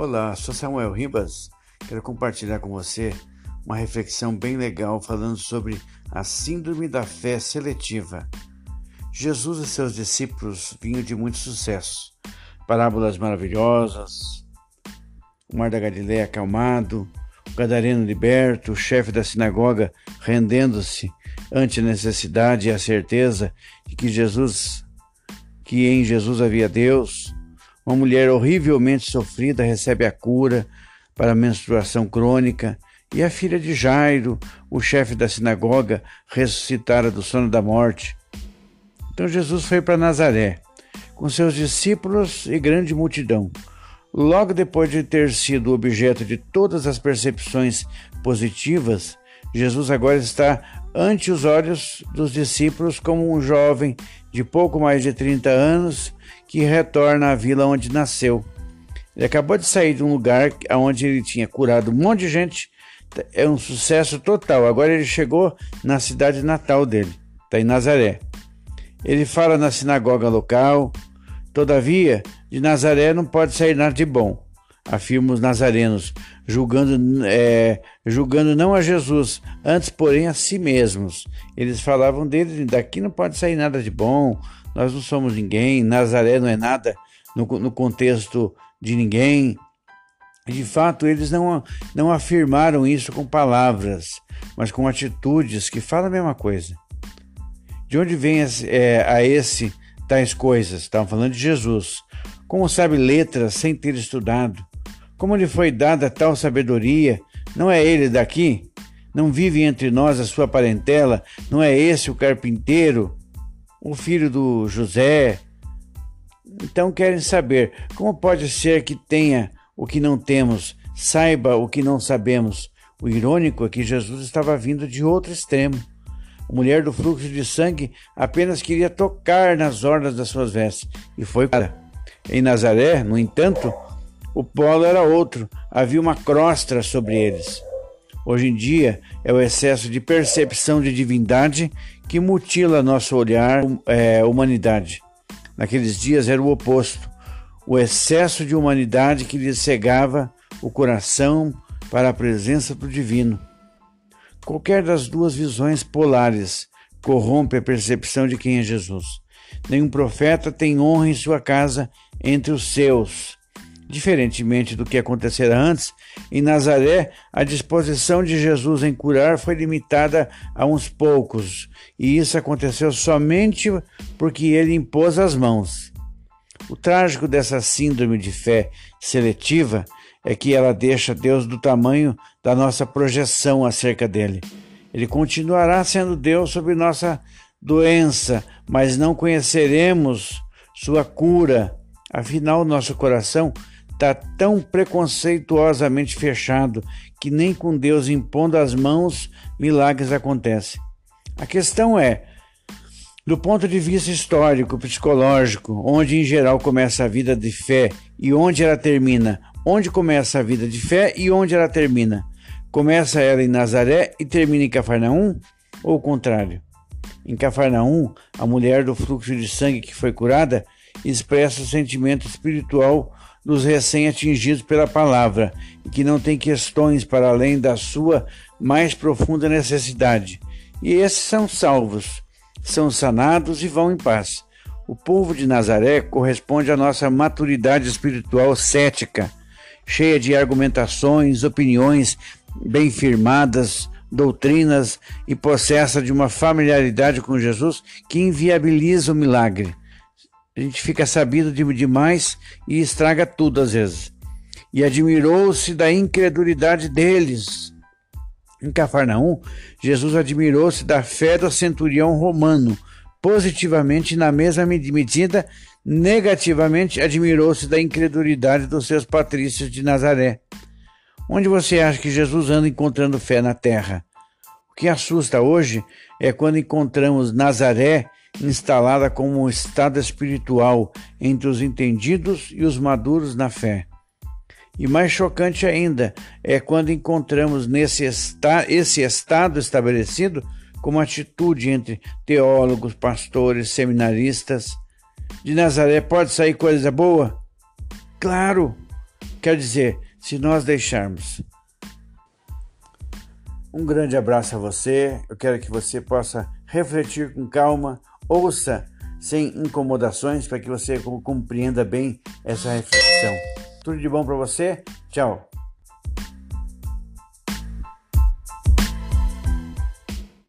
Olá, sou Samuel Ribas. Quero compartilhar com você uma reflexão bem legal falando sobre a síndrome da fé seletiva. Jesus e seus discípulos vinham de muito sucesso. Parábolas maravilhosas, o mar da Galileia acalmado, o gadareno liberto, o chefe da sinagoga rendendo-se ante a necessidade e a certeza de que Jesus, que em Jesus havia Deus, uma mulher horrivelmente sofrida recebe a cura para a menstruação crônica e a filha de Jairo, o chefe da sinagoga, ressuscitara do sono da morte. Então Jesus foi para Nazaré, com seus discípulos e grande multidão. Logo depois de ter sido objeto de todas as percepções positivas, Jesus agora está ante os olhos dos discípulos como um jovem de pouco mais de 30 anos que retorna à vila onde nasceu. Ele acabou de sair de um lugar onde ele tinha curado um monte de gente, é um sucesso total. Agora ele chegou na cidade natal dele, está em Nazaré. Ele fala na sinagoga local, todavia, de Nazaré não pode sair nada de bom, afirmam os nazarenos, julgando, é, julgando não a Jesus, antes, porém, a si mesmos. Eles falavam dele, daqui não pode sair nada de bom, nós não somos ninguém, Nazaré não é nada no, no contexto de ninguém. De fato, eles não, não afirmaram isso com palavras, mas com atitudes que falam a mesma coisa. De onde vem é, a esse tais coisas? Estavam falando de Jesus. Como sabe letras sem ter estudado? Como lhe foi dada tal sabedoria? Não é ele daqui? Não vive entre nós a sua parentela? Não é esse o carpinteiro? o filho do José. Então querem saber como pode ser que tenha o que não temos, saiba o que não sabemos. O irônico é que Jesus estava vindo de outro extremo. A mulher do fluxo de sangue apenas queria tocar nas orlas das suas vestes e foi para. Em Nazaré, no entanto, o polo era outro, havia uma crosta sobre eles. Hoje em dia é o excesso de percepção de divindade que mutila nosso olhar, é, humanidade. Naqueles dias era o oposto, o excesso de humanidade que lhe cegava o coração para a presença do divino. Qualquer das duas visões polares corrompe a percepção de quem é Jesus. Nenhum profeta tem honra em sua casa entre os seus. Diferentemente do que acontecera antes, em Nazaré, a disposição de Jesus em curar foi limitada a uns poucos, e isso aconteceu somente porque ele impôs as mãos. O trágico dessa síndrome de fé seletiva é que ela deixa Deus do tamanho da nossa projeção acerca dele. Ele continuará sendo Deus sobre nossa doença, mas não conheceremos sua cura. Afinal, nosso coração está tão preconceituosamente fechado que nem com Deus impondo as mãos milagres acontecem. A questão é, do ponto de vista histórico, psicológico, onde em geral começa a vida de fé e onde ela termina, onde começa a vida de fé e onde ela termina. Começa ela em Nazaré e termina em Cafarnaum ou o contrário? Em Cafarnaum, a mulher do fluxo de sangue que foi curada expressa o sentimento espiritual dos recém-atingidos pela palavra e que não tem questões para além da sua mais profunda necessidade. E esses são salvos, são sanados e vão em paz. O povo de Nazaré corresponde à nossa maturidade espiritual cética, cheia de argumentações, opiniões bem firmadas, doutrinas e possessa de uma familiaridade com Jesus que inviabiliza o milagre a gente fica sabido de demais e estraga tudo às vezes. E admirou-se da incredulidade deles. Em Cafarnaum, Jesus admirou-se da fé do centurião romano, positivamente na mesma medida, negativamente admirou-se da incredulidade dos seus patrícios de Nazaré. Onde você acha que Jesus anda encontrando fé na terra? O que assusta hoje é quando encontramos Nazaré instalada como um estado espiritual entre os entendidos e os maduros na fé. E mais chocante ainda é quando encontramos nesse esta esse estado estabelecido como atitude entre teólogos, pastores, seminaristas. De Nazaré pode sair coisa boa? Claro! Quer dizer, se nós deixarmos. Um grande abraço a você. Eu quero que você possa refletir com calma, ouça sem incomodações para que você compreenda bem essa reflexão. Tudo de bom para você? Tchau.